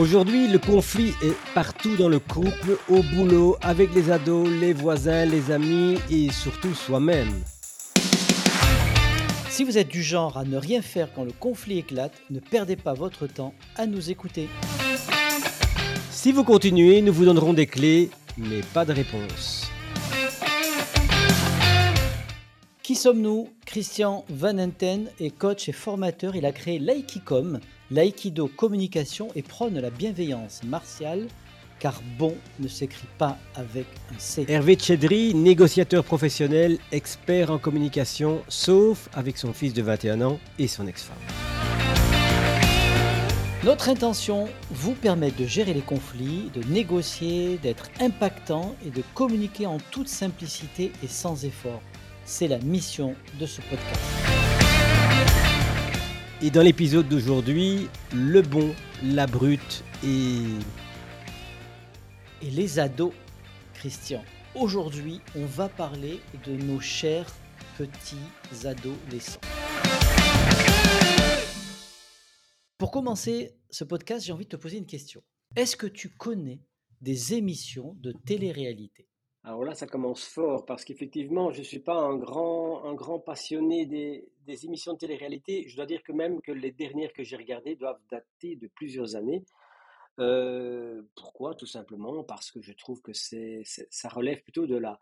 Aujourd'hui, le conflit est partout dans le couple, au boulot, avec les ados, les voisins, les amis et surtout soi-même. Si vous êtes du genre à ne rien faire quand le conflit éclate, ne perdez pas votre temps à nous écouter. Si vous continuez, nous vous donnerons des clés, mais pas de réponse. Qui sommes-nous? Christian Van Enten est coach et formateur. Il a créé l'Aikicom, l'aïkido communication et prône la bienveillance martiale, car bon ne s'écrit pas avec un C. Hervé Tchedri, négociateur professionnel, expert en communication, sauf avec son fils de 21 ans et son ex-femme. Notre intention, vous permettre de gérer les conflits, de négocier, d'être impactant et de communiquer en toute simplicité et sans effort. C'est la mission de ce podcast. Et dans l'épisode d'aujourd'hui, le bon, la brute et... Et les ados, Christian. Aujourd'hui, on va parler de nos chers petits adolescents. Pour commencer ce podcast, j'ai envie de te poser une question. Est-ce que tu connais des émissions de télé-réalité? Alors là, ça commence fort parce qu'effectivement, je ne suis pas un grand, passionné des, émissions de télé-réalité. Je dois dire que même que les dernières que j'ai regardées doivent dater de plusieurs années. Euh, pourquoi? Tout simplement parce que je trouve que ça relève plutôt de la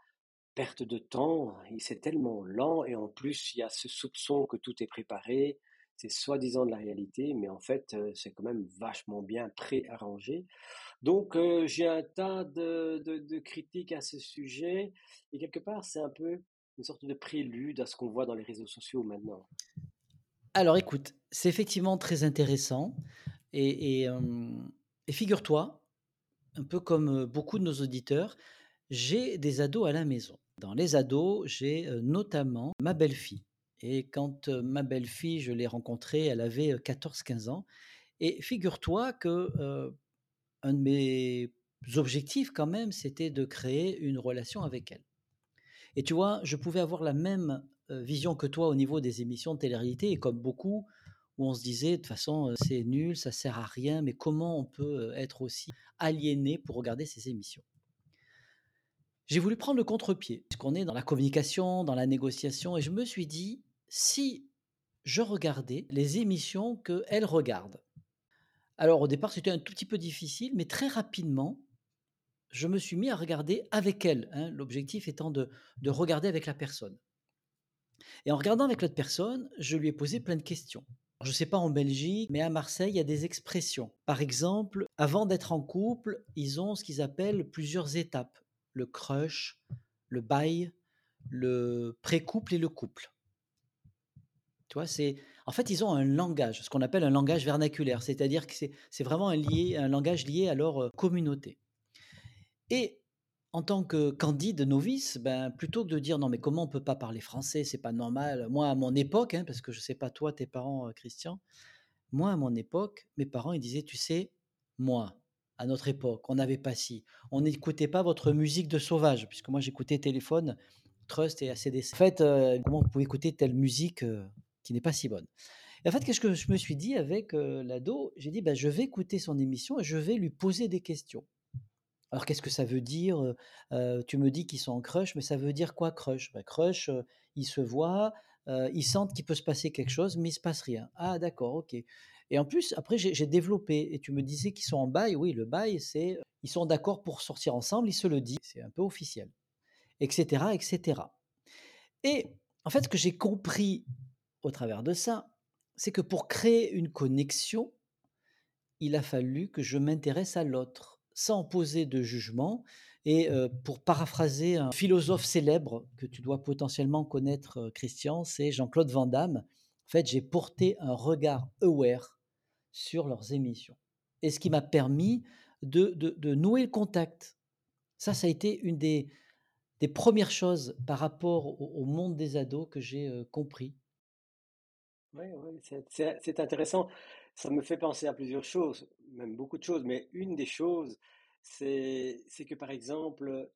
perte de temps. C'est tellement lent et en plus, il y a ce soupçon que tout est préparé. C'est soi-disant de la réalité, mais en fait, euh, c'est quand même vachement bien préarrangé. Donc, euh, j'ai un tas de, critiques à ce sujet, et quelque part, c'est un peu une sorte de prélude à ce qu'on voit dans les réseaux sociaux maintenant. Alors, écoute, c'est effectivement très intéressant, et, et figure-toi, un peu comme beaucoup de nos auditeurs, j'ai des ados à la maison. Dans les ados, j'ai notamment ma belle-fille. Et quand ma belle-fille, je l'ai rencontrée, elle avait 14-15 ans. Et figure-toi que un de mes objectifs quand même, c'était de créer une relation avec elle. Et tu vois, je pouvais avoir la même vision que toi au niveau des émissions de télé-réalité, et comme beaucoup, où on se disait de toute façon c'est nul, ça sert à rien, mais comment on peut être aussi aliéné pour regarder ces émissions? J'ai voulu prendre le contre-pied, puisqu'on est dans la communication, dans la négociation, et je me suis dit, si je regardais les émissions qu'elle regarde, alors au départ, c'était un tout petit peu difficile, mais très rapidement, je me suis mis à regarder avec elle, hein, l'objectif étant de, regarder avec la personne. Et en regardant avec l'autre personne, je lui ai posé plein de questions. Je ne sais pas en Belgique, mais à Marseille, il y a des expressions. Par exemple, avant d'être en couple, ils ont ce qu'ils appellent plusieurs étapes. Le crush, le bail, le pré-couple et le couple. Tu c'est en fait, ils ont un langage, ce qu'on appelle un langage vernaculaire, c'est-à-dire que c'est vraiment un, lié, un langage lié à leur communauté. Et en tant que candide novice, ben, plutôt que de dire non mais comment on peut pas parler français, c'est pas normal. Moi à mon époque, hein, parce que je sais pas toi, tes parents, Christian, moi à mon époque, mes parents ils disaient tu sais, moi à notre époque, on n'avait pas si, on n'écoutait pas votre musique de sauvage, puisque moi j'écoutais téléphone, Trust et ACDC. En fait, comment vous pouvez écouter telle musique qui n'est pas si bonne. Et en fait, qu'est-ce que je me suis dit avec l'ado? J'ai dit, bah, je vais écouter son émission et je vais lui poser des questions. Alors, qu'est-ce que ça veut dire Tu me dis qu'ils sont en crush, mais ça veut dire quoi crush? Bah, Crush, ils se voient, ils sentent qu'il peut se passer quelque chose, mais il se passe rien. Ah, d'accord, ok. Et en plus, après, j'ai développé. Et tu me disais qu'ils sont en bail. Oui, le bail, c'est ils sont d'accord pour sortir ensemble, ils se le disent, c'est un peu officiel, etc., etc. Et en fait, ce que j'ai compris au travers de ça, c'est que pour créer une connexion, il a fallu que je m'intéresse à l'autre, sans poser de jugement. Et pour paraphraser un philosophe célèbre que tu dois potentiellement connaître, Christian, c'est Jean-Claude Van Damme. En fait, j'ai porté un regard aware sur leurs émissions. Et ce qui m'a permis de, de, nouer le contact. Ça, ça a été une des, des premières choses par rapport au, au monde des ados que j'ai compris. Oui, c'est intéressant. Ça me fait penser à plusieurs choses, même beaucoup de choses, mais une des choses, c'est que par exemple,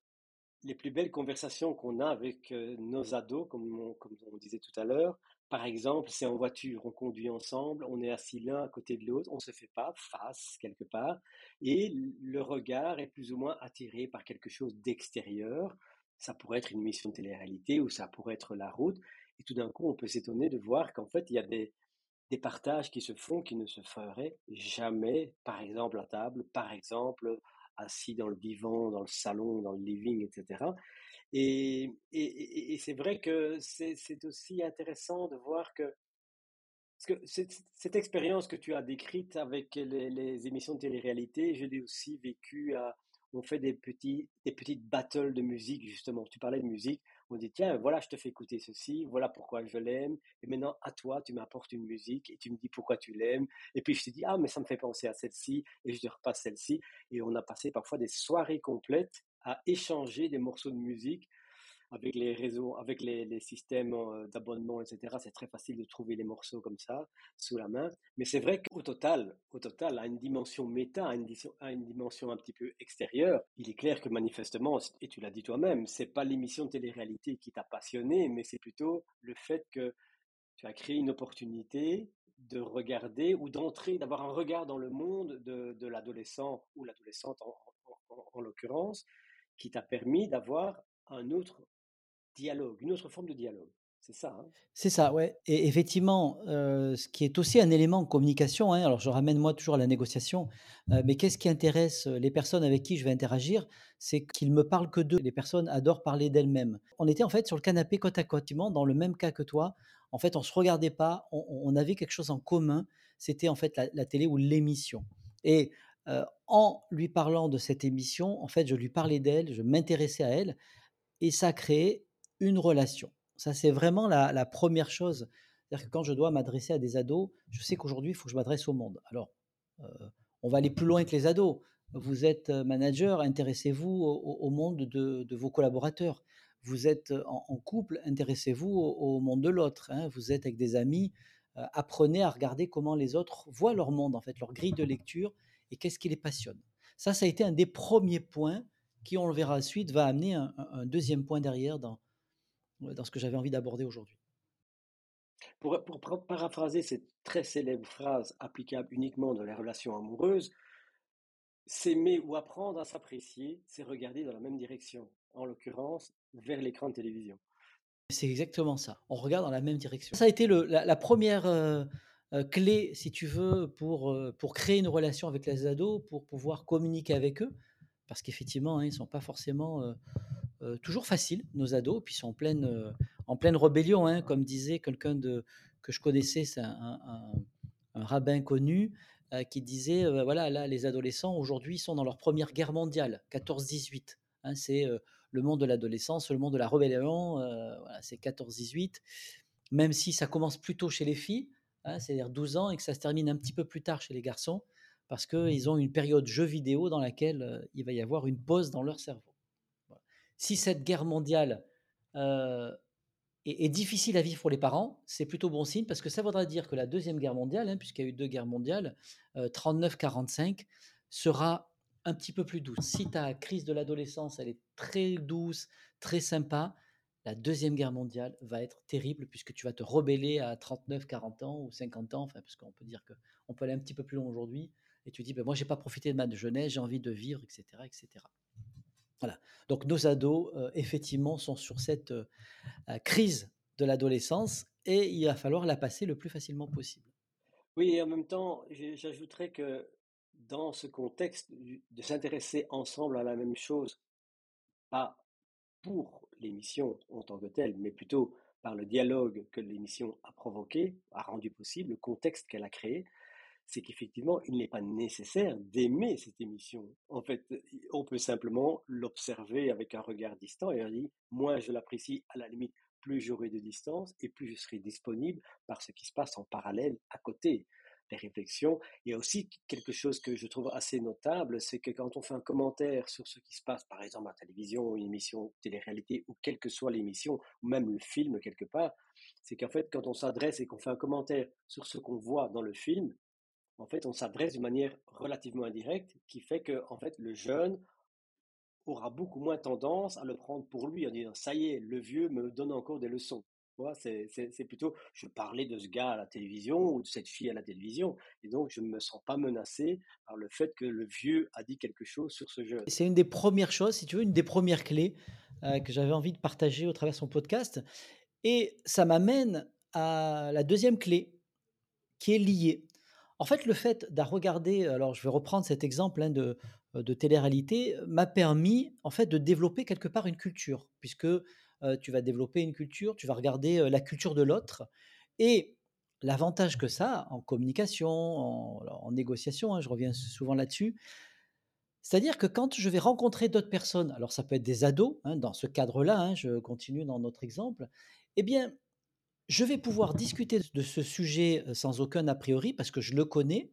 les plus belles conversations qu'on a avec nos ados, comme on, comme on disait tout à l'heure, par exemple, c'est en voiture, on conduit ensemble, on est assis l'un à côté de l'autre, on ne se fait pas face quelque part, et le regard est plus ou moins attiré par quelque chose d'extérieur. Ça pourrait être une mission de télé-réalité ou ça pourrait être la route. Et tout d'un coup, on peut s'étonner de voir qu'en fait, il y a des, partages qui se font qui ne se feraient jamais, par exemple à table, par exemple assis dans le divan, dans le salon, dans le living, etc. Et, c'est vrai que c'est aussi intéressant de voir que, cette expérience que tu as décrite avec les, les émissions de télé-réalité, je l'ai aussi vécue à, on fait des petits, des petites battles de musique, justement. Tu parlais de musique, on dit, tiens, voilà, je te fais écouter ceci, voilà pourquoi je l'aime, et maintenant, à toi, tu m'apportes une musique, et tu me dis pourquoi tu l'aimes, et puis je te dis, ah, mais ça me fait penser à celle-ci, et je te repasse celle-ci, et on a passé parfois des soirées complètes à échanger des morceaux de musique avec les réseaux, avec les, systèmes euh, d'abonnement, etc., c'est très facile de trouver les morceaux comme ça, sous la main. Mais c'est vrai qu'au total, au total, à une dimension méta, à une, à une, dimension un petit peu extérieure, il est clair que manifestement, et tu l'as dit toi-même, c'est pas l'émission de télé-réalité qui t'a passionné, mais c'est plutôt le fait que tu as créé une opportunité de regarder ou d'entrer, d'avoir un regard dans le monde de, de l'adolescent ou l'adolescente en, en, en l'occurrence, qui t'a permis d'avoir un autre dialogue, une autre forme de dialogue. C'est ça. Hein c'est ça, ouais. Et effectivement, euh, ce qui est aussi un élément en communication, hein, alors je ramène moi toujours à la négociation, euh, mais qu'est-ce qui intéresse les personnes avec qui je vais interagir? C'est qu'ils me parlent que d'eux. Les personnes adorent parler d'elles-mêmes. On était en fait sur le canapé côte à côte, dans le même cas que toi. En fait, on se regardait pas, on, avait quelque chose en commun. C'était en fait la, télé ou l'émission. Et euh, en lui parlant de cette émission, en fait, je lui parlais d'elle, je m'intéressais à elle, et ça a une relation. Ça, c'est vraiment la, première chose. C'est-à-dire que quand je dois m'adresser à des ados, je sais qu'aujourd'hui, il faut que je m'adresse au monde. Alors, euh, on va aller plus loin que les ados. Vous êtes manager, intéressez-vous au, monde de, vos collaborateurs. Vous êtes en, en couple, intéressez-vous au, monde de l'autre. Hein. Vous êtes avec des amis, euh, apprenez à regarder comment les autres voient leur monde, en fait, leur grille de lecture et qu'est-ce qui les passionne. Ça, ça a été un des premiers points qui, on le verra ensuite, va amener un, un deuxième point derrière dans, dans ce que j'avais envie d'aborder aujourd'hui. Pour, pour, paraphraser cette très célèbre phrase applicable uniquement dans les relations amoureuses, s'aimer ou apprendre à s'apprécier, c'est regarder dans la même direction, en l'occurrence vers l'écran de télévision. C'est exactement ça, on regarde dans la même direction. Ça a été le, la, la, première euh, euh, clé, si tu veux, pour, euh, pour créer une relation avec les ados, pour pouvoir communiquer avec eux, parce qu'effectivement, hein, ils ne sont pas forcément euh, toujours faciles, nos ados, puis ils sont en pleine, euh, en pleine rébellion, hein, comme disait quelqu'un que je connaissais, c'est un, rabbin connu, euh, qui disait, voilà, là, les adolescents, aujourd'hui, sont dans leur première guerre mondiale, 14-18. Hein, c'est le monde de l'adolescence, le monde de la rébellion, c'est 14-18. Même si ça commence plutôt chez les filles, hein, c'est-à-dire 12 ans, et que ça se termine un petit peu plus tard chez les garçons, parce qu'ils ont une période jeu vidéo dans laquelle il va y avoir une pause dans leur cerveau. Si cette guerre mondiale est, difficile à vivre pour les parents, c'est plutôt bon signe parce que ça voudra dire que la deuxième guerre mondiale, hein, puisqu'il y a eu deux guerres mondiales, euh, 39-45, sera un petit peu plus douce. Si ta crise de l'adolescence, elle est très douce, très sympa, la deuxième guerre mondiale va être terrible puisque tu vas te rebeller à 39, 40 ans ou 50 ans, parce qu'on peut dire qu'on peut aller un petit peu plus loin aujourd'hui et tu dis, ben, moi, j'ai pas profité de ma jeunesse, j'ai envie de vivre, etc., etc. Donc, nos ados, euh, effectivement, sont sur cette euh, crise de l'adolescence et il va falloir la passer le plus facilement possible. Oui, et en même temps, j'ajouterais que dans ce contexte de s'intéresser ensemble à la même chose, pas pour l'émission en tant que telle, mais plutôt par le dialogue que l'émission a provoqué, a rendu possible, le contexte qu'elle a créé, c'est qu'effectivement, il n'est pas nécessaire d'aimer cette émission. En fait, on peut simplement l'observer avec un regard distant et on dit, moins je l'apprécie, à la limite, plus j'aurai de distance et plus je serai disponible par ce qui se passe en parallèle à côté. Les réflexions. Il y a aussi quelque chose que je trouve assez notable, c'est que quand on fait un commentaire sur ce qui se passe, par exemple à la télévision, une émission télé-réalité, ou quelle que soit l'émission, ou même le film quelque part, c'est qu'en fait, quand on s'adresse et qu'on fait un commentaire sur ce qu'on voit dans le film, en fait, on s'adresse d'une manière relativement indirecte qui fait que, en fait, le jeune aura beaucoup moins tendance à le prendre pour lui en disant ça y est, le vieux me donne encore des leçons. C'est plutôt, je parlais de ce gars à la télévision ou de cette fille à la télévision, et donc je ne me sens pas menacé par le fait que le vieux a dit quelque chose sur ce jeune. C'est une des premières choses, si tu veux, une des premières clés euh, que j'avais envie de partager au travers de son podcast. Et ça m'amène à la deuxième clé qui est liée. En fait, le fait de regarder, alors je vais reprendre cet exemple hein, de, de télé-réalité, m'a permis en fait de développer quelque part une culture, puisque tu vas développer une culture, tu vas regarder la culture de l'autre. Et l'avantage que ça en communication, en, négociation, hein, je reviens souvent là-dessus, c'est-à-dire que quand je vais rencontrer d'autres personnes, alors ça peut être des ados, hein, dans ce cadre-là, je continue dans notre exemple, eh bien, je vais pouvoir discuter de ce sujet sans aucun a priori parce que je le connais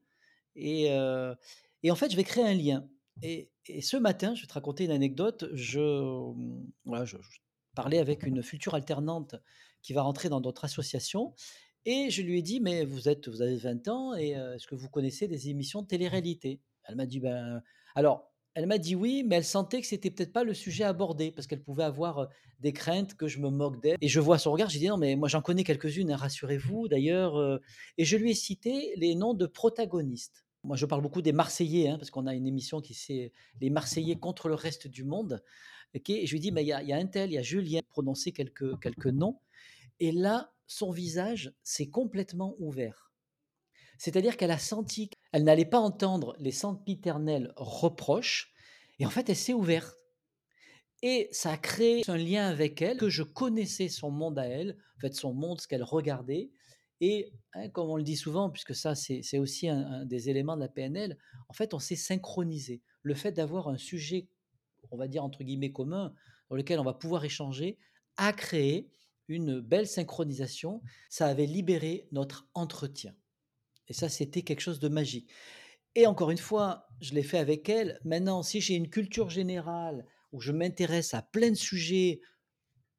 et, en fait, je vais créer un lien. Et, ce matin, je vais te raconter une anecdote. Je, mmh, voilà, je, parlais avec une future alternante qui va rentrer dans notre association et je lui ai dit mais vous êtes vous avez 20 ans et est-ce que vous connaissez des émissions de télé-réalité? Elle m'a dit ben alors elle m'a dit oui, mais elle sentait que c'était peut-être pas le sujet abordé parce qu'elle pouvait avoir des craintes que je me moque d'elle. Et je vois son regard, j'ai dit non, mais moi j'en connais quelques-unes, hein, rassurez-vous d'ailleurs. et je lui ai cité les noms de protagonistes. Moi je parle beaucoup des Marseillais, hein, parce qu'on a une émission qui c'est les Marseillais contre le reste du monde. et je lui ai dit, mais il y, a un tel, il y a Julien, prononcer quelques, quelques noms. Et là, son visage s'est complètement ouvert. C'est-à-dire qu'elle a senti qu'elle n'allait pas entendre les sempiternels reproches, et en fait, elle s'est ouverte. Et ça a créé un lien avec elle, que je connaissais son monde à elle, en fait, son monde, ce qu'elle regardait. Et hein, comme on le dit souvent, puisque ça, c'est aussi un, des éléments de la PNL, en fait, on s'est synchronisé. Le fait d'avoir un sujet, on va dire entre guillemets commun, dans lequel on va pouvoir échanger, a créé une belle synchronisation. Ça avait libéré notre entretien. Et ça, c'était quelque chose de magique. Et encore une fois, je l'ai fait avec elle. Maintenant, si j'ai une culture générale où je m'intéresse à plein de sujets,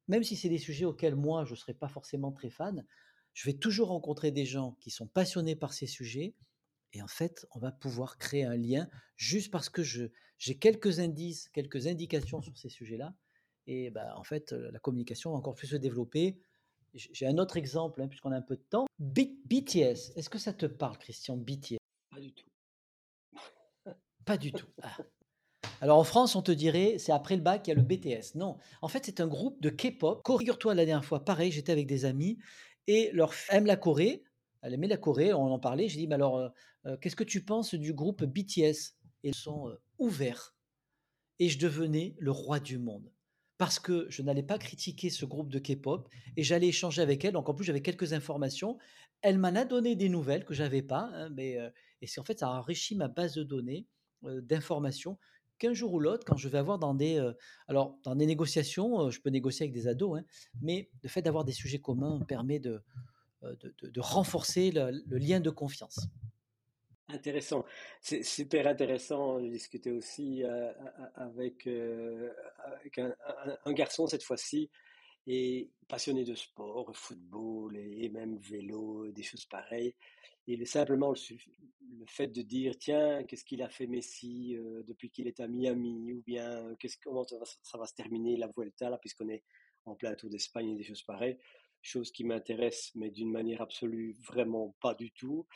même si c'est des sujets auxquels moi, je ne serais pas forcément très fan, je vais toujours rencontrer des gens qui sont passionnés par ces sujets. Et en fait, on va pouvoir créer un lien juste parce que j'ai quelques indices, quelques indications sur ces sujets-là. Et ben, en fait, la communication va encore plus se développer. J'ai un autre exemple, hein, puisqu'on a un peu de temps. BTS, est-ce que ça te parle, Christian, BTS Pas du tout. Pas du tout. Ah. Alors en France, on te dirait, c'est après le bac, il y a le BTS. Non, en fait, c'est un groupe de K-pop. Figure-toi, la dernière fois, pareil, j'étais avec des amis et leur aime la Corée. Elle aimait la Corée, on en parlait. J'ai dit, mais alors, euh, euh, qu'est-ce que tu penses du groupe BTS ils sont euh, ouverts. Et je devenais le roi du monde parce que je n'allais pas critiquer ce groupe de K-pop et j'allais échanger avec elle. Donc en plus, j'avais quelques informations. Elle m'en a donné des nouvelles que j'avais pas, hein, mais et c'est en fait ça a enrichi ma base de données d'informations qu'un jour ou l'autre, quand je vais avoir dans des alors dans des négociations, je peux négocier avec des ados, hein, mais le fait d'avoir des sujets communs permet de de, renforcer le lien de confiance. Intéressant. C'est super intéressant de discuter aussi euh, avec, euh, un, garçon cette fois-ci, et passionné de sport, football et, même vélo, des choses pareilles. Et simplement le, fait de dire, tiens, qu'est-ce qu'il a fait Messi euh, depuis qu'il est à Miami, ou bien comment ça va, se terminer la Vuelta, puisqu'on est en plein Tour d'Espagne et des choses pareilles chose qui m'intéresse, mais d'une manière absolue, vraiment pas du tout.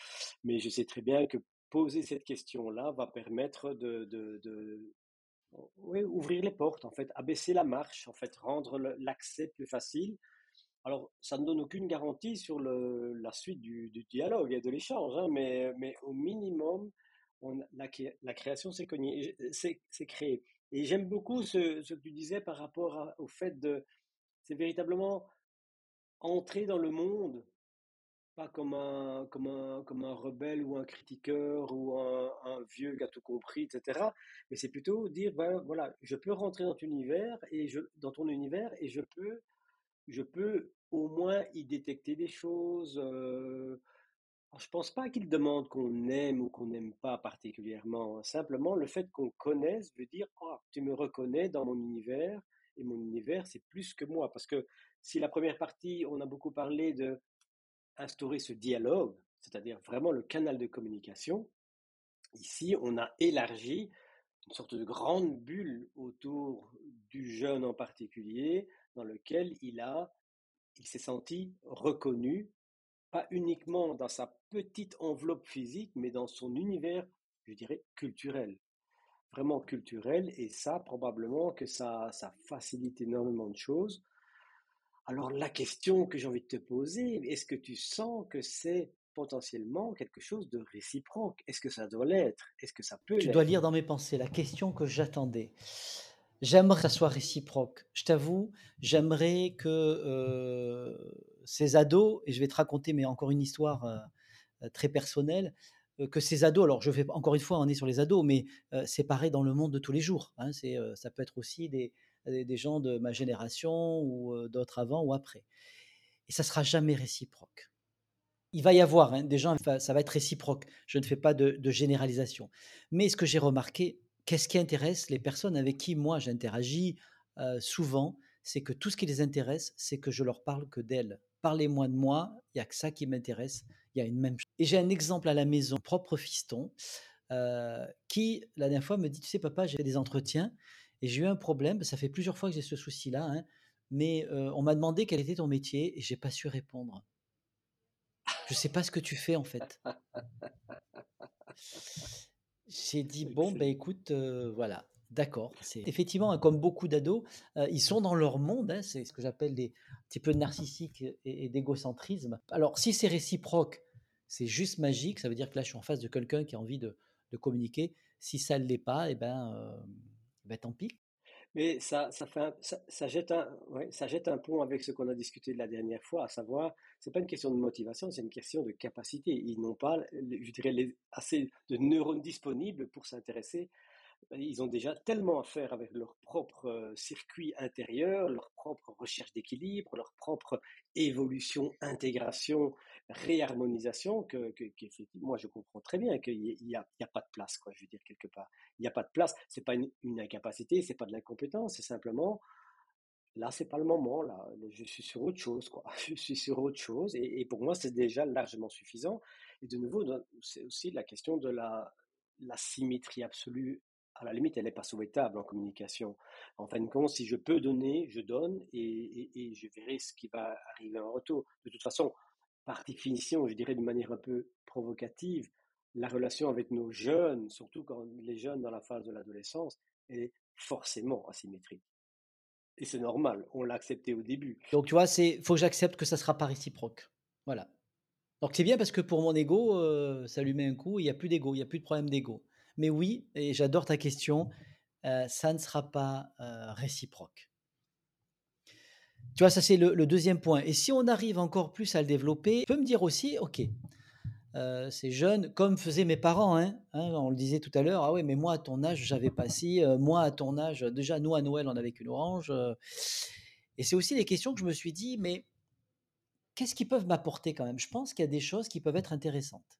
Mais je sais très bien que poser cette question-là va permettre de, ouvrir les portes, en fait, abaisser la marche, en fait, rendre l'accès plus facile. Alors, ça ne donne aucune garantie sur la suite du, dialogue et de l'échange, hein, mais, au minimum, la, création s'est créée. Et j'aime beaucoup ce, que tu disais par rapport au fait de, c'est véritablement entrer dans le monde, pas comme un, comme un, comme un rebelle ou un critiqueur ou un, vieux gâteau compris, etc. Mais c'est plutôt dire, ben, voilà, je peux rentrer dans ton univers et je, dans ton univers et je peux, je peux au moins y détecter des choses. Euh, je pense pas qu'il demande qu'on aime ou qu'on n'aime pas particulièrement. Simplement, le fait qu'on connaisse veut dire, oh, tu me reconnais dans mon univers et mon univers, c'est plus que moi. Parce que si la première partie, on a beaucoup parlé de instaurer ce dialogue, c'est-à-dire vraiment le canal de communication, ici, on a élargi une sorte de grande bulle autour du jeune en particulier, dans lequel il a il s'est senti reconnu, pas uniquement dans sa petite enveloppe physique, mais dans son univers, je dirais, culturel. Vraiment culturel, et ça, probablement que ça, ça facilite énormément de choses. Alors la question que j'ai envie de te poser, est-ce que tu sens que c'est potentiellement quelque chose de réciproque? Est-ce que ça doit l'être? Est-ce que ça peut Tu dois lire dans mes pensées la question que j'attendais. J'aimerais que ça soit réciproque. Je t'avoue, j'aimerais que euh, ces ados, et je vais te raconter, mais encore une histoire euh, très personnelle, euh, que ces ados, alors je vais encore une fois, on est sur les ados, mais c'est pareil dans le monde de tous les jours. hein, c'est, ça peut être aussi des, des, gens de ma génération ou euh, d'autres avant ou après. Et ça sera jamais réciproque. Il va y avoir hein, des gens, ça va être réciproque. Je ne fais pas de, généralisation. Mais ce que j'ai remarqué, qu'est-ce qui intéresse les personnes avec qui moi j'interagis euh, souvent, c'est que tout ce qui les intéresse, c'est que je leur parle que d'elles. Parlez-moi de moi, il y a que ça qui m'intéresse. Il y a une même chose. Et j'ai un exemple à la maison, propre fiston, euh, qui la dernière fois me dit, tu sais papa, j'ai des entretiens et j'ai eu un problème. Ça fait plusieurs fois que j'ai ce souci-là, hein, mais euh, on m'a demandé quel était ton métier et j'ai pas su répondre. Je sais pas ce que tu fais en fait. J'ai dit: «Bon, ben écoute, voilà, d'accord». C'est effectivement, hein, comme beaucoup d'ados, ils sont dans leur monde, hein, c'est ce que j'appelle des un petit peu de narcissique et et d'égocentrisme. Alors si c'est réciproque, c'est juste magique, ça veut dire que là, je suis en face de quelqu'un qui a envie de de communiquer. Si ça ne l'est pas et ben, bah, tant pis. Mais ça, ça fait ça, jette un, ça jette un pont avec ce qu'on a discuté la dernière fois, à savoir, c'est pas une question de motivation, c'est une question de capacité. Ils n'ont pas, assez de neurones disponibles pour s'intéresser ils ont déjà tellement à faire avec leur propre euh, circuit intérieur, leur propre recherche d'équilibre, leur propre évolution, intégration, réharmonisation, que, moi je comprends très bien qu'il n'y a, pas de place, quoi, je veux dire, quelque part. Il n'y a pas de place, c'est pas une, une incapacité, c'est pas de l'incompétence, c'est simplement, là, c'est pas le moment, là, je suis sur autre chose, quoi. Je suis sur autre chose, et, pour moi, c'est déjà largement suffisant. Et de nouveau, c'est aussi la question de la symétrie absolue à la limite, elle n'est pas souhaitable en communication. En fin de compte, si je peux donner, je donne et, je verrai ce qui va arriver en retour. De toute façon, par définition, je dirais de manière un peu provocative, la relation avec nos jeunes, surtout quand les jeunes dans la phase de l'adolescence, est forcément asymétrique. Et c'est normal, on l'a accepté au début. Donc tu vois, c'est faut que j'accepte que ça sera pas réciproque. Voilà. Donc c'est bien parce que pour mon ego, heu, ça lui met un coup, il y a plus d'ego, il y a plus de problème d'ego. Mais oui et j'adore ta question, ça ne sera pas, réciproque. Tu vois, ça c'est le 2 point et si on arrive encore plus à le développer, tu peux me dire aussi: «OK, heu, c'est jeune», comme faisaient mes parents, hein, hein, on le disait tout à l'heure: «Ah ouais, mais moi à ton âge, j'avais pas heu, moi à ton âge» déjà nous à Noël, on avait qu'une orange, et c'est aussi des questions que je me suis dit: «Mais qu'est-ce qu'ils peuvent m'apporter quand même?» je pense qu'il y a des choses qui peuvent être intéressantes.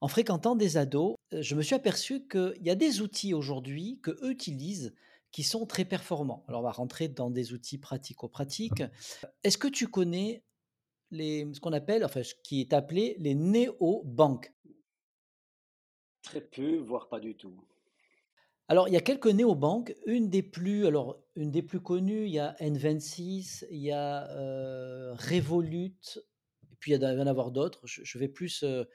En fréquentant des ados, je me suis aperçu qu'il y a des outils aujourd'hui qu'eux utilisent qui sont très performants. Alors on va rentrer dans des outils pratico-pratiques. Est-ce que tu connais les ce qu'on appelle, enfin ce qui est appelé les néobanques? Très peu, voire pas du tout. Alors il y a quelques néobanques, une des plus alors une des plus connues, il y a N26, il y a, heu, Revolut et puis il y a il va y en avoir d'autres. Je je vais plus, heu,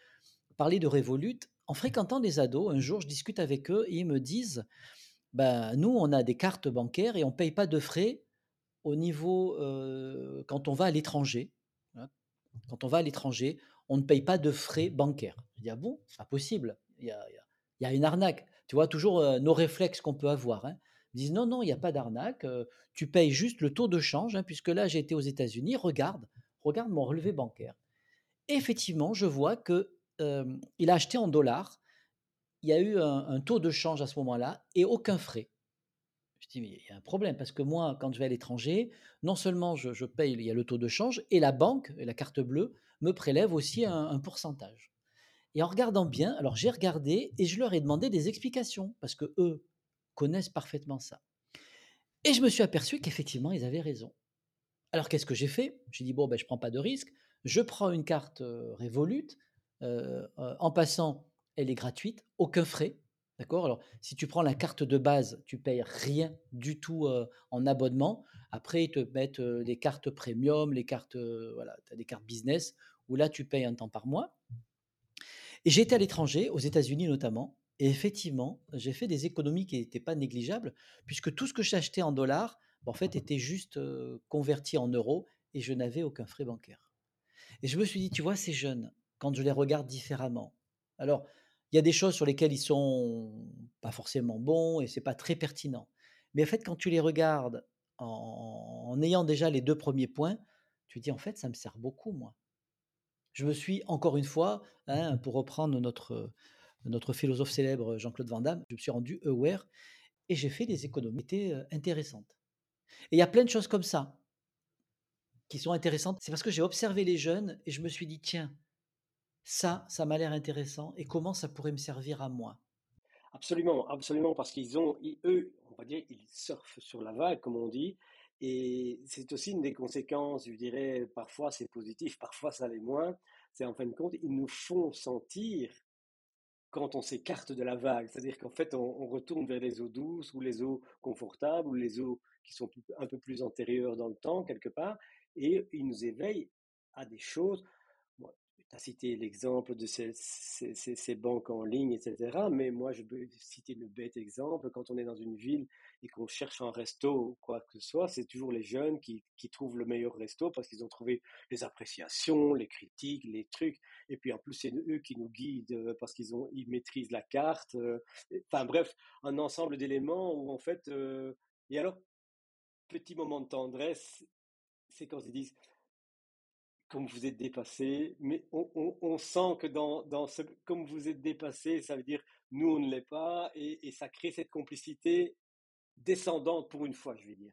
parler de Revolut. En fréquentant des ados, un jour je discute avec eux et ils me disent: Ben, nous, on a des cartes bancaires et on paye pas de frais au niveau, heu, quand on va à l'étranger. Voilà. Quand on va à l'étranger, on ne paye pas de frais bancaires. Je dis: «Ah bon? C'est pas possible, il y a une arnaque». Tu vois? Toujours, heu, nos réflexes qu'on peut avoir, hein. Ils disent: «Non, non, il y a pas d'arnaque, heu, tu payes juste le taux de change, hein, puisque là, j'ai été aux États-Unis, regarde, regarde mon relevé bancaire». Effectivement, je vois que, il a acheté en dollars, il y a eu un taux de change à ce moment-là et aucun frais. Je dis: «Mais il y a un problème parce que moi, quand je vais à l'étranger, non seulement je paye, il y a le taux de change et la banque la carte bleue me prélève aussi un pourcentage» et en regardant bien, alors j'ai regardé et je leur ai demandé des explications parce que eux connaissent parfaitement ça et je me suis aperçu qu'effectivement, ils avaient raison. Alors qu'est-ce que j'ai fait? J'ai dit: «Bon, ben, je prends pas de risque, je prends une carte, heu, en passant, elle est gratuite, aucun frais». D'accord? Alors si tu prends la carte de base, tu payes rien du tout, heu, en abonnement. Après, ils te mettent, les cartes premium, les cartes, voilà, des cartes business où là, tu payes un temps par mois. Et j'ai été à l'étranger, aux États-Unis notamment, et effectivement, j'ai fait des économies qui n'étaient pas négligeables, puisque tout ce que j'achetais en dollars, en fait, était juste, converti en euros et je n'avais aucun frais bancaire. Et je me suis dit: «Tu vois, ces jeunes, quand je les regarde différemment» alors, il y a des choses sur lesquelles ils sont pas forcément bons et c'est pas très pertinent. Mais en fait, quand tu les regardes en en ayant déjà les 2 premiers points, tu te dis: «En fait, ça me sert beaucoup moi». Je me suis encore une fois, hein, pour reprendre notre, notre philosophe célèbre Jean-Claude Van Damme, je me suis rendu aware et j'ai fait des économies intéressantes. Et il y a plein de choses comme ça, qui sont intéressantes. C'est parce que j'ai observé les jeunes et je me suis dit: «Tiens, ça, ça m'a l'air intéressant et comment ça pourrait me servir à moi?» Absolument, absolument, parce qu'ils ont, eux, on va dire, ils surfent sur la vague, comme on dit, et c'est aussi une des conséquences, je dirais, parfois c'est positif, parfois ça l'est moins, c'est en fin de compte, ils nous font sentir quand on s'écarte de la vague, c'est-à-dire qu'en fait, on, on retourne vers les eaux douces ou les eaux confortables ou les eaux qui sont un peu plus antérieures dans le temps, quelque part, et ils nous éveillent à des choses tu as cité l'exemple de ces, ces, banques en ligne, etc. Mais moi, je peux citer le bête exemple. Quand on est dans une ville et qu'on cherche un resto ou quoi que ce soit, c'est toujours les jeunes qui, qui trouvent le meilleur resto parce qu'ils ont trouvé les appréciations, les critiques, les trucs. Et puis en plus, c'est eux qui nous guident parce qu'ils ont, ils maîtrisent la carte. Euh, enfin bref, un ensemble d'éléments où en fait. Euh, et alors, petit moment de tendresse, c'est quand ils disent comme vous êtes dépassé, mais on, sent que dans, comme vous êtes dépassé, ça veut dire nous on ne l'est pas, et, ça crée cette complicité descendante pour une fois, je vais dire.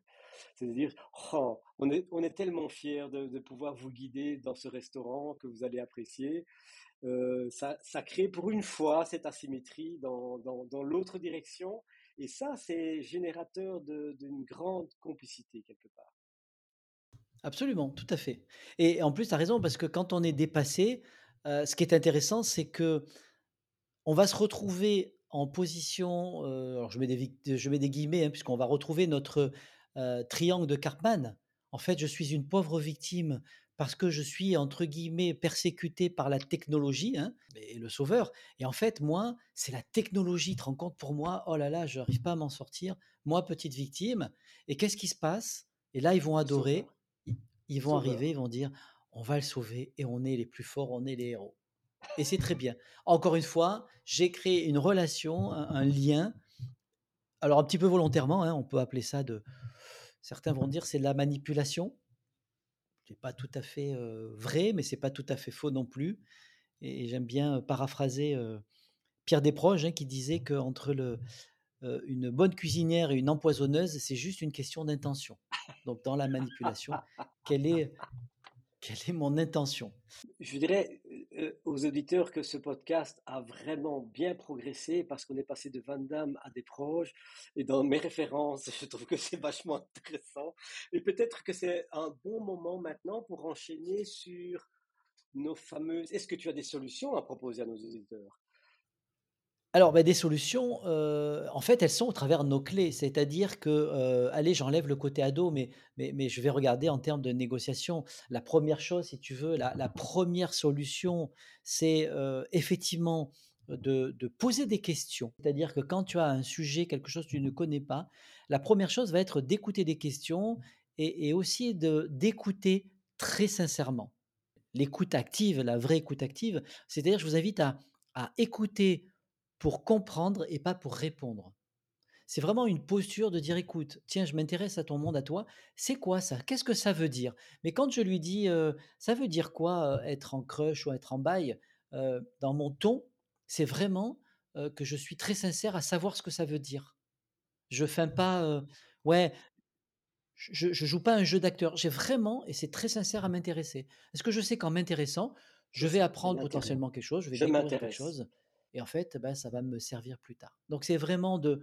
C'est-à-dire, oh, on, est, tellement fiers de, pouvoir vous guider dans ce restaurant que vous allez apprécier. Euh, ça, ça crée pour une fois cette asymétrie dans, dans, dans l'autre direction, et ça, c'est générateur d'une grande complicité quelque part. Absolument, tout à fait. Et en plus, tu as raison, parce que quand on est dépassé, heu, ce qui est intéressant, c'est que on va se retrouver en position, heu, alors je mets des je mets des guillemets, hein, puisqu'on va retrouver notre, heu, triangle de Karpman. En fait, je suis une pauvre victime parce que je suis entre guillemets «persécuté par la technologie», hein, et le sauveur. Et en fait, moi, c'est la technologie, tu te rends compte pour moi, oh là là, je n'arrive pas à m'en sortir, moi, petite victime. Et qu'est-ce qui se passe? Et là, ils vont adorer, ils vont arriver, ils vont dire: «On va le sauver et on est les plus forts, on est les héros». Et c'est très bien. Encore une fois, j'ai créé une relation, un, un lien. Alors un petit peu volontairement, hein, on peut appeler ça de. Certains vont dire c'est de la manipulation. C'est pas tout à fait euh, vrai, mais c'est pas tout à fait faux non plus. Et j'aime bien paraphraser euh, Pierre Desproges hein, qui disait qu'entre le, euh, une bonne cuisinière et une empoisonneuse, c'est juste une question d'intention. Donc dans la manipulation, quelle est, quelle est mon intention? Je dirais euh, aux auditeurs que ce podcast a vraiment bien progressé parce qu'on est passé de Van Damme à des proches. Et dans mes références, je trouve que c'est vachement intéressant. Et peut-être que c'est un bon moment maintenant pour enchaîner sur nos fameuses... Est-ce que tu as des solutions à proposer à nos auditeurs? Alors, bah, des solutions, heu, en fait, elles sont au travers de nos clés. C'est-à-dire que, heu, allez, j'enlève le côté ado, mais mais je vais regarder en termes de négociation. La première chose, si tu veux, la 1 solution, c'est, heu, effectivement, de poser des questions. C'est-à-dire que quand tu as un sujet, quelque chose que tu ne connais pas, la première chose va être d'écouter des questions et aussi d'écouter très sincèrement. L'écoute active, la vraie écoute active, c'est-à-dire je vous invite à écouter pour comprendre et pas pour répondre. C'est vraiment une posture de dire: «Écoute, tiens, je m'intéresse à ton monde à toi. C'est quoi ça? Qu'est-ce que ça veut dire?» mais quand je lui dis, «Ça veut dire quoi, être en crush ou être en bail?» dans mon ton, c'est vraiment, que je suis très sincère à savoir ce que ça veut dire. Je feins pas, heu, ouais, je je joue pas un jeu d'acteur. J'ai vraiment et c'est très sincère à m'intéresser. Parce que je sais qu'en m'intéressant, je vais apprendre potentiellement quelque chose, je vais Je découvrir quelque chose et en fait, bah, ça va me servir plus tard. Donc c'est vraiment de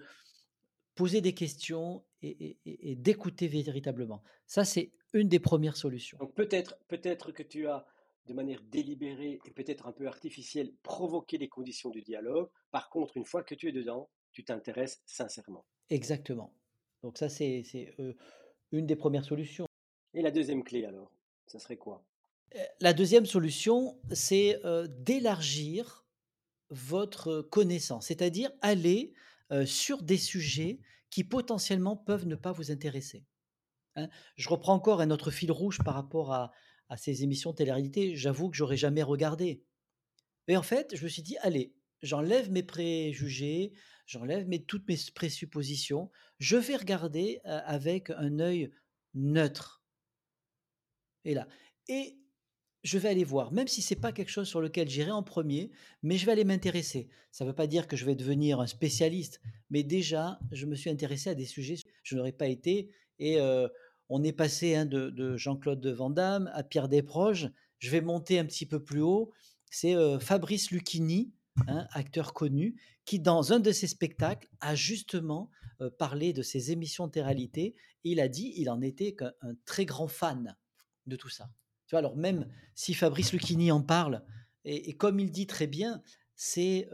poser des questions et et et et d'écouter véritablement. Ça, c'est une des premières solutions. Donc peut-être peut-être que tu as, de manière délibérée et peut-être un peu artificielle, provoqué les conditions du dialogue. Par contre, une fois que tu es dedans, tu t'intéresses sincèrement. Exactement. Donc ça, c'est heu, une des premières solutions. Et la deuxième clé alors, ça serait quoi? Heu, la deuxième solution, c'est, heu, d'élargir votre connaissance, c'est-à-dire aller, sur des sujets qui potentiellement peuvent ne pas vous intéresser, hein. Je reprends encore un autre fil rouge par rapport à ces émissions de télé-réalité, j'avoue que j'aurais jamais regardé. Mais en fait, je me suis dit: «Allez, j'enlève mes préjugés, j'enlève mes toutes mes présuppositions, je vais regarder, avec un œil neutre» et là et je vais aller voir, même si c'est pas quelque chose sur lequel j'irai en 1er, mais je vais aller m'intéresser. Ça veut pas dire que je vais devenir un spécialiste, mais déjà, je me suis intéressé à des sujets je n'aurais pas été et heu, on est passé, hein, de de Jean-Claude Van Damme à Pierre Desproges. Je vais monter un petit peu plus haut, c'est, heu, Fabrice Lucchini, hein, acteur connu, qui dans un de ses spectacles a justement, heu, parlé de ces émissions de télé-réalité. Il a dit, il en était un très grand fan de tout ça. Alors même si Fabrice Lucchini en parle et comme il dit très bien, c'est,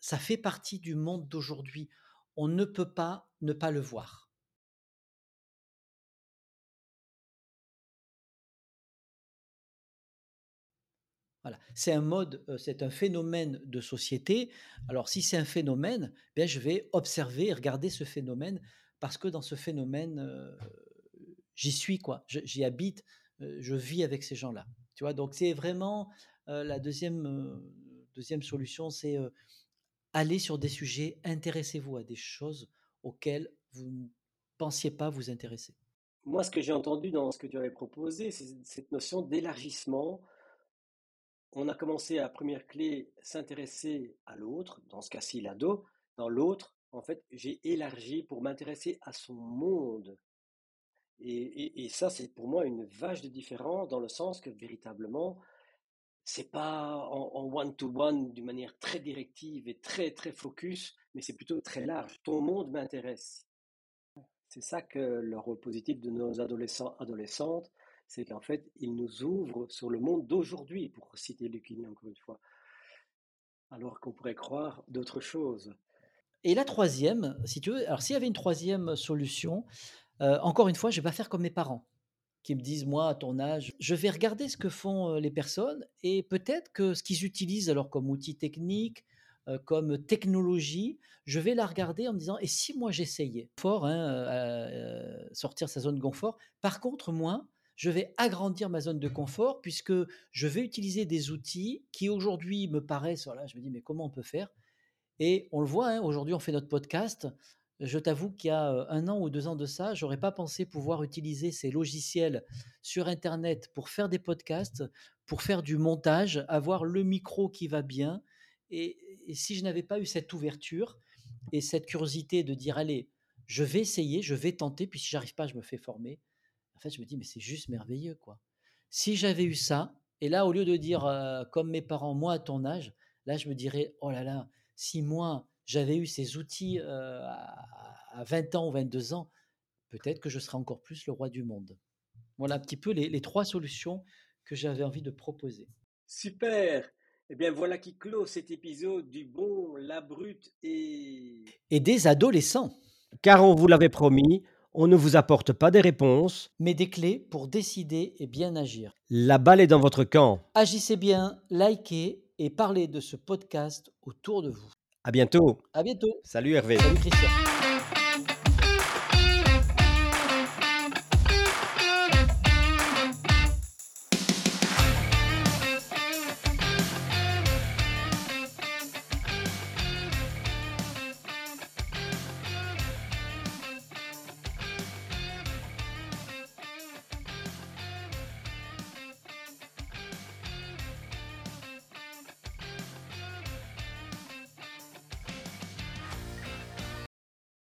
ça fait partie du monde d'aujourd'hui. On ne peut pas ne pas le voir. Voilà, c'est un mode, heu, c'est un phénomène de société. Alors si c'est un phénomène, beh, je vais observer et regarder ce phénomène parce que dans ce phénomène, heu, j'y suis quoi, j'y habite, je vis avec ces gens-là. Tu vois? Donc c'est vraiment, la 2e, heu, 2e solution, c'est, aller sur des sujets, intéressez-vous à des choses auxquelles vous ne pensiez pas vous intéresser. Moi, ce que j'ai entendu dans ce que tu avais proposé, c'est cette notion d'élargissement. On a commencé à 1re clé, s'intéresser à l'autre, dans ce cas-ci l'ado. Dans l'autre, en fait, j'ai élargi pour m'intéresser à son monde et ça, c'est pour moi une vache de différence dans le sens que véritablement, c'est pas en en one to one d'une manière très directive et très, très focus, mais c'est plutôt très large. Ton monde m'intéresse. C'est ça que le rôle positif de nos adolescents, adolescentes, c'est qu'en fait, ils nous ouvrent sur le monde d'aujourd'hui, pour citer Lucchini encore une fois alors qu'on pourrait croire d'autres choses. Et la 3e, si tu veux, alors s'il y avait une 3e solution, encore une fois, je vais pas faire comme mes parents, qui me disent: «Moi, à ton âge» je vais regarder ce que font, les personnes et peut-être que ce qu'ils utilisent alors comme outil technique, comme technologie, je vais la regarder en me disant: «Et si moi j'essayais?» Fort, hein, heu, sortir sa zone confort. Par contre, moi, je vais agrandir ma zone de confort puisque je vais utiliser des outils qui aujourd'hui me paraissent voilà, je me dis: «Mais comment on peut faire?» et on le voit, hein, aujourd'hui, on fait notre podcast. Je t'avoue qu'il y a, 1 an ou 2 ans de ça, j'aurais pas pensé pouvoir utiliser ces logiciels sur internet pour faire des podcasts, pour faire du montage, avoir le micro qui va bien et si je n'avais pas eu cette ouverture et cette curiosité de dire: «Allez, je vais essayer, je vais tenter, puis si j'arrive pas, je me fais former». En fait, je me dis: «Mais c'est juste merveilleux, quoi». Si j'avais eu ça et là, au lieu de dire, comme mes parents: «Moi, à ton âge», là, je me dirais: «Oh là là, si moi, j'avais eu ces outils, à à 20 ans ou 22 ans, peut-être que je serais encore plus le roi du monde». Voilà un petit peu les les 3 solutions que j'avais envie de proposer. Super! Et bien, voilà qui clôt cet épisode du Bon, la Brute et Et des adolescents. Car on vous l'avait promis, on ne vous apporte pas des réponses Mais des clés pour décider et bien agir. la balle est dans votre camp. Agissez bien, likez et parlez de ce podcast autour de vous. À bientôt. À bientôt. Salut Hervé. Salut Christian.